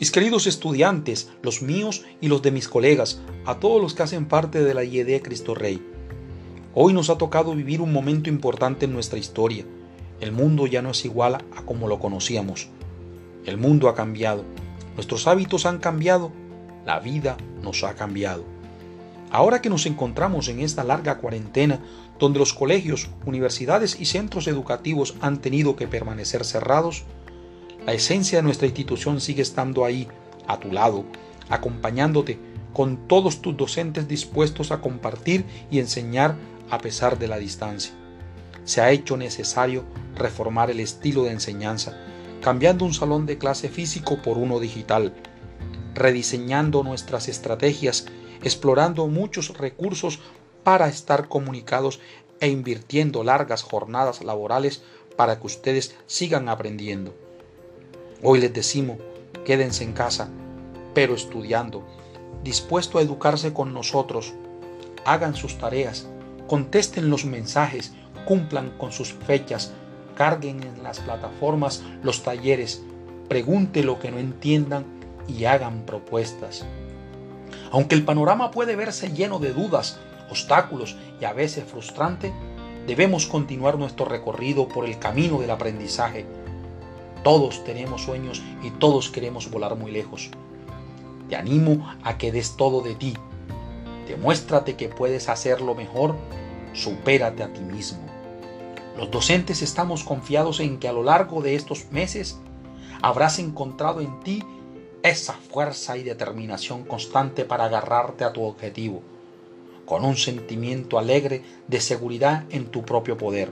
Mis queridos estudiantes, los míos y los de mis colegas, a todos los que hacen parte de la IED Cristo Rey. Hoy nos ha tocado vivir un momento importante en nuestra historia. El mundo ya no es igual a como lo conocíamos. El mundo ha cambiado, nuestros hábitos han cambiado, la vida nos ha cambiado. Ahora que nos encontramos en esta larga cuarentena, donde los colegios, universidades y centros educativos han tenido que permanecer cerrados, la esencia de nuestra institución sigue estando ahí, a tu lado, acompañándote con todos tus docentes dispuestos a compartir y enseñar a pesar de la distancia. Se ha hecho necesario reformar el estilo de enseñanza, cambiando un salón de clase físico por uno digital, rediseñando nuestras estrategias, explorando muchos recursos para estar comunicados e invirtiendo largas jornadas laborales para que ustedes sigan aprendiendo. Hoy les decimos, quédense en casa, pero estudiando, dispuesto a educarse con nosotros, hagan sus tareas, contesten los mensajes, cumplan con sus fechas, carguen en las plataformas los talleres, pregunte lo que no entiendan y hagan propuestas. Aunque el panorama puede verse lleno de dudas, obstáculos y a veces frustrante, debemos continuar nuestro recorrido por el camino del aprendizaje. Todos tenemos sueños y todos queremos volar muy lejos. Te animo a que des todo de ti. Demuéstrate que puedes hacerlo mejor supérate a ti mismo. Los docentes estamos confiados en que a lo largo de estos meses habrás encontrado en ti esa fuerza y determinación constante para agarrarte a tu objetivo, con un sentimiento alegre de seguridad en tu propio poder.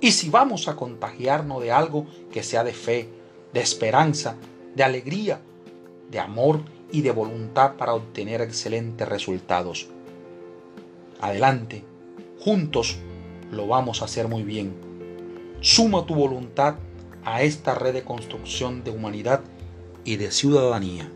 Y si vamos a contagiarnos de algo que sea de fe, de esperanza, de alegría, de amor y de voluntad para obtener excelentes resultados. Adelante, Juntos lo vamos a hacer muy bien. Suma tu voluntad a esta red de construcción de humanidad y de ciudadanía.